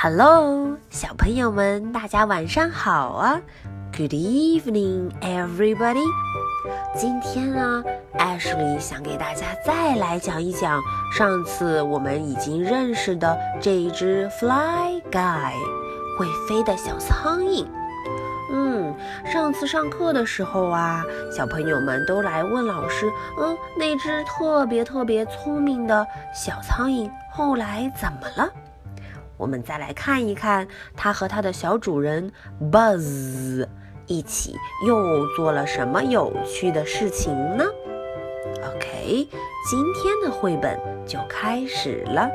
Hello，小朋友们，大家晚上好啊！Good evening, everybody。今天呢，Ashley 想给大家再来讲一讲上次我们已经认识的这一只 Fly Guy，会飞的小苍蝇。嗯，上次上课的时候啊，小朋友们都来问老师，嗯，那只特别特别聪明的小苍蝇后来怎么了？我们再来看一看，它和它的小主人 Buzz 一起又做了什么有趣的事情呢？OK，今天的绘本就开始了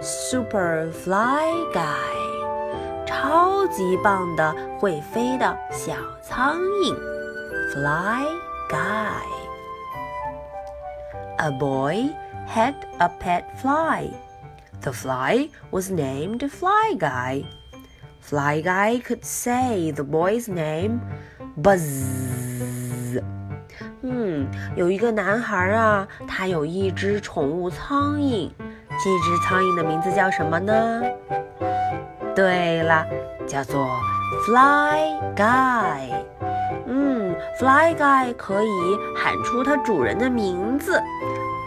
，Super Fly Guy。超级棒的会飞的小苍蝇，Fly Guy。A boy had a pet fly. The fly was named Fly Guy. Fly Guy could say the boy's name, Buzz. 嗯，有一个男孩啊，他有一只宠物苍蝇。这只苍蝇的名字叫什么呢？对了，叫做 Fly Guy。嗯，Fly Guy 可以喊出它主人的名字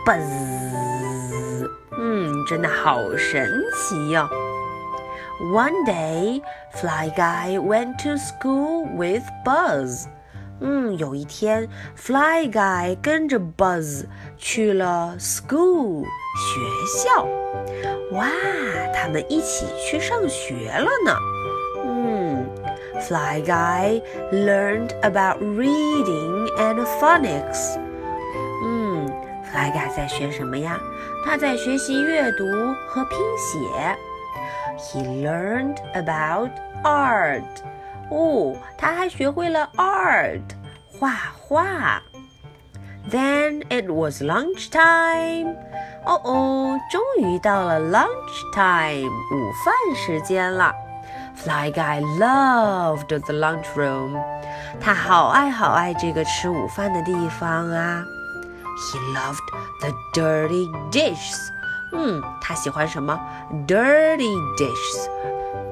，Buzz。嗯，真的好神奇哟。One day, Fly Guy went to school with Buzz。嗯，有一天，Fly Guy 跟着 Buzz 去了 school 学校。哇，他们一起去上学了呢。嗯，Fly Guy learned about reading and phonics。，Fly Guy 在学什么呀？他在学习阅读和拼写。He learned about art。哦，他还学会了 art，画画。Then it was lunch time. 哦哦，终于到了 lunch time，午饭时间了。Fly Guy loved the lunch room，他好爱好爱这个吃午饭的地方啊。He loved the dirty dishes，嗯，他喜欢什么？Dirty dishes，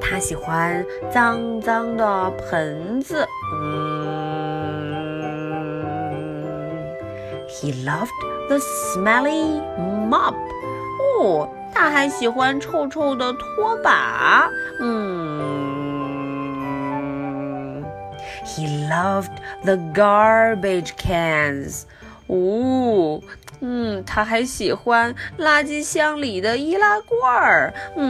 他喜欢脏脏的盆子。嗯，He loved the smelly mop，哦，他还喜欢臭臭的拖把。嗯，He loved the garbage cans， 哦，嗯，他还喜欢垃圾箱里的易拉罐儿。嗯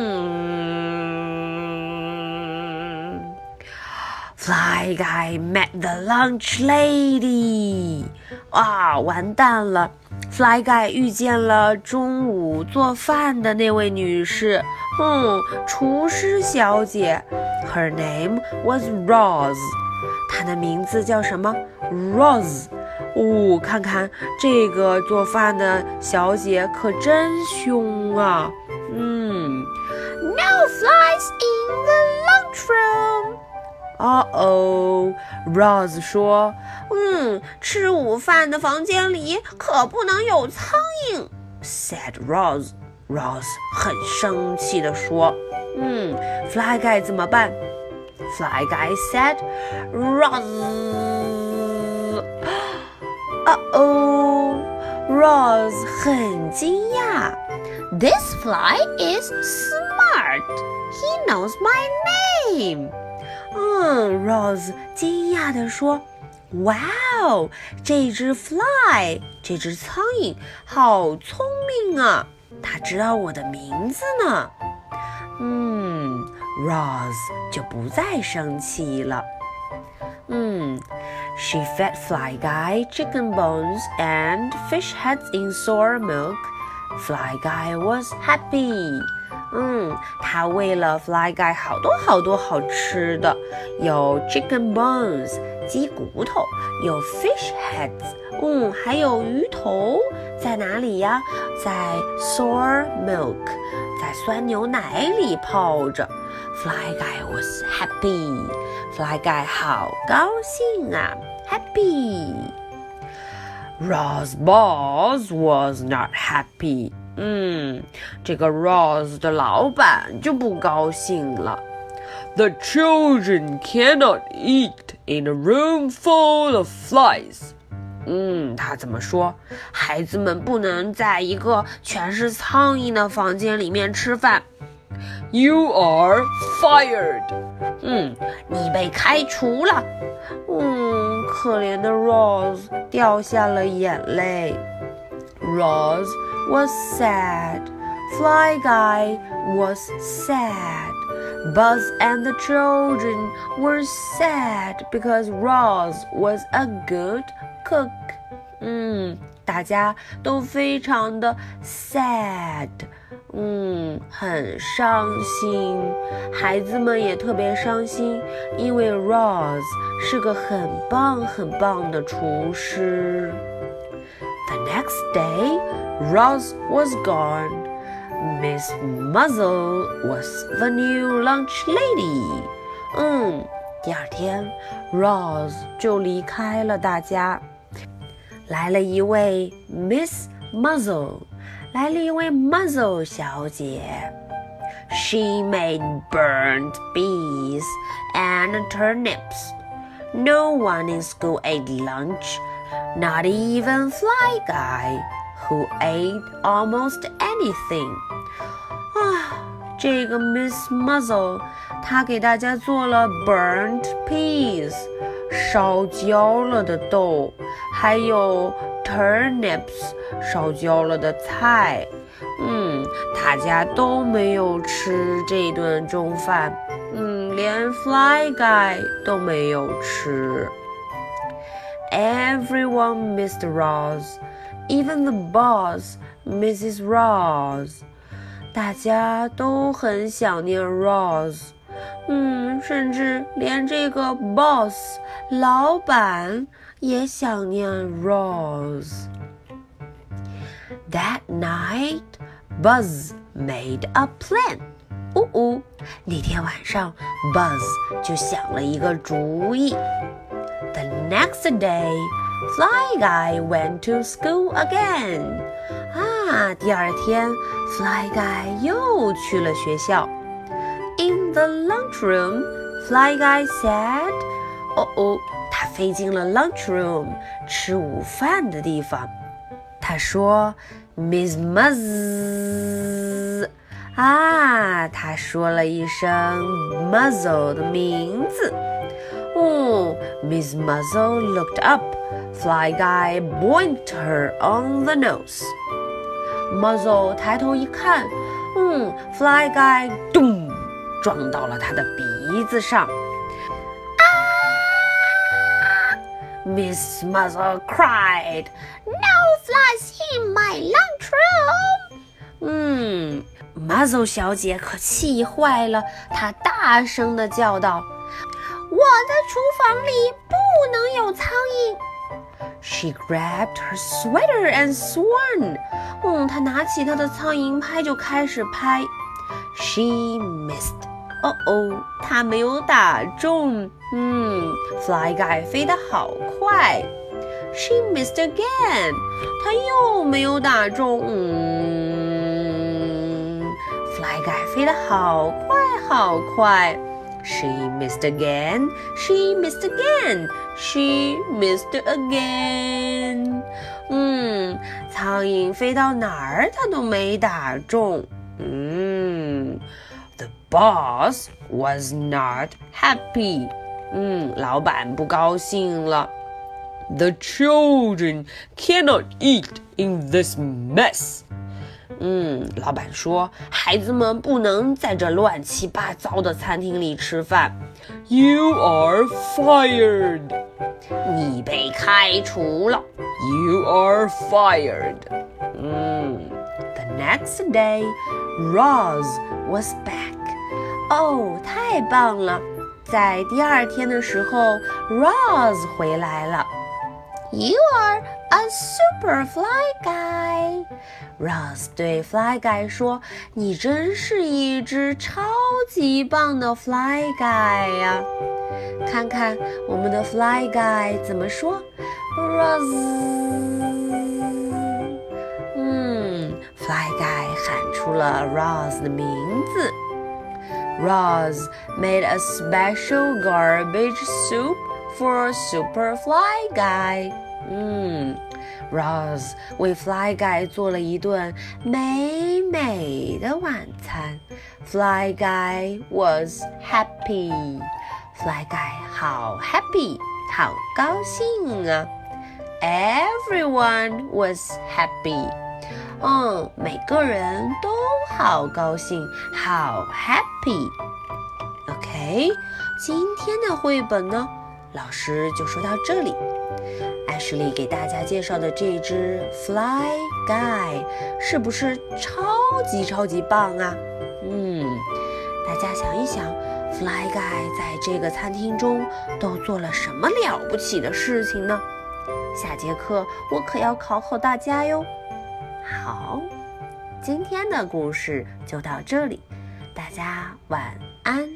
，Fly Guy met the lunch lady，啊，完蛋了。Fly Guy 遇见了中午做饭的那位女士，嗯，厨师小姐。Her name was Rose，她的名字叫什么？Rose。哦，看看这个做饭的小姐可真凶啊！嗯，No flies in the lunchroom。哦哦，Rose 说：“嗯，吃午饭的房间里可不能有苍蝇。” said Rose。Rose 很生气地说：“嗯，Fly Guy 怎么办？”Fly Guy said, "Rose." 哦哦，Rose 很惊讶。This fly is smart. He knows my name. 嗯，Rose 惊讶地说：“哇哦，这只 fly，这只苍蝇好聪明啊！它知道我的名字呢。”嗯，Rose 就不再生气了。嗯，She fed Fly Guy chicken bones and fish heads in sour milk. Fly Guy was happy. 嗯，他喂了 Fly Guy 好多好多好吃的，有 chicken bones 鸡骨头，有 fish heads，嗯，还有鱼头，在哪里呀？在 sour milk，在酸牛奶里泡着。 Fly Guy was happy，Fly Guy 好高兴啊，happy。Rose Balls was not happy。 嗯，这个 Rose 的老板就不高兴了。The children cannot eat in a room full of flies. 嗯，他怎么说？孩子们不能在一个全是苍蝇的房间里面吃饭。 You are fired. 嗯，你被开除了。嗯，可怜的 Rose 掉下了眼泪。Rose was sad. Fly Guy was sad. Buzz and the children were sad because Rose was a good cook. 嗯，大家都非常的 sad， 嗯，很伤心。孩子们也特别伤心，因为 Rose 是个很棒很棒的厨师。The next day, Rose was gone. Miss Muzzle was the new lunch lady. 嗯，第二天，Rose 就离开了大家。来了一位 Miss Muzzle，来了一位 Muzzle 小姐。She made burnt bees and turnips. No one in school ate lunch, not even Fly Guy, who ate almost anything. 啊，这个 Miss Muzzle，她给大家做了 burnt peas，烧焦了的豆。还有 turnips 烧焦了的菜，嗯，大家都没有吃这顿中饭，嗯，连 Fly Guy 都没有吃。Everyone missed Rose，even the boss, Mrs. Roz。大家都很想念 Roz，嗯，甚至连这个 boss 老板。也想念 Rose。That night, Buzz made a plan. 呜呜，那天晚上，Buzz 就想了一个主意。The next day, Fly Guy went to school again. 啊，第二天，Fly Guy 又去了学校。In the lunchroom, Fly Guy said, 哦哦。 他飞进了 lunchroom 吃午饭的地方。他说：“Miss Muzz。”啊，他说了一声 Muzzle 的名字。哦，Miss Muzzle looked up. Fly Guy boinked her on the nose. Muzzle 抬头一看，嗯，Fly Guy 咚撞到了他的鼻子上。 Miss Muzzle cried, "No flies in my lunchroom!" 嗯，Muzzle 小姐可气坏了，她大声地叫道：“我的厨房里不能有苍蝇！” She grabbed her sweater and swung. 嗯，她拿起她的苍蝇拍就开始拍。She missed. 哦哦，他没有打中。嗯，Fly Guy 飞得好快。She missed again，他又没有打中。嗯，Fly Guy 飞得好快好快。She missed again. She missed again. She missed again. 嗯，苍蝇飞到哪儿，它都没打中。嗯。The boss was not happy. 嗯，老板不高兴了。The children cannot eat in this mess. 嗯，老板说，孩子们不能在这乱七八糟的餐厅里吃饭。You are fired. 你被开除了。You are fired. 嗯，The next day, Roz was back. 哦，太棒了！在第二天的时候，Rose 回来了。You are a super fly guy. Rose 对 Fly Guy 说：“你真是一只超级棒的 Fly Guy 呀！看看我们的 Fly Guy 怎么说，Rose。嗯，Fly Guy 喊。”出了 Roz 的名字。Roz made a special garbage soup for Superfly Guy。嗯，Roz 为 Fly Guy 做了一顿美美的晚餐。Fly Guy was happy。Fly Guy 好 happy，好高兴啊！Everyone was happy。嗯，每个人都好高兴，好 笔。OK，今天的绘本呢，老师就说到这里。艾什莉给大家介绍的这只 Fly Guy 是不是超级超级棒啊？嗯，大家想一想，Fly Guy 在这个餐厅中都做了什么了不起的事情呢？下节课我可要考考大家哟。好，今天的故事就到这里，大家晚安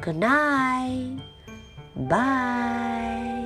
good night bye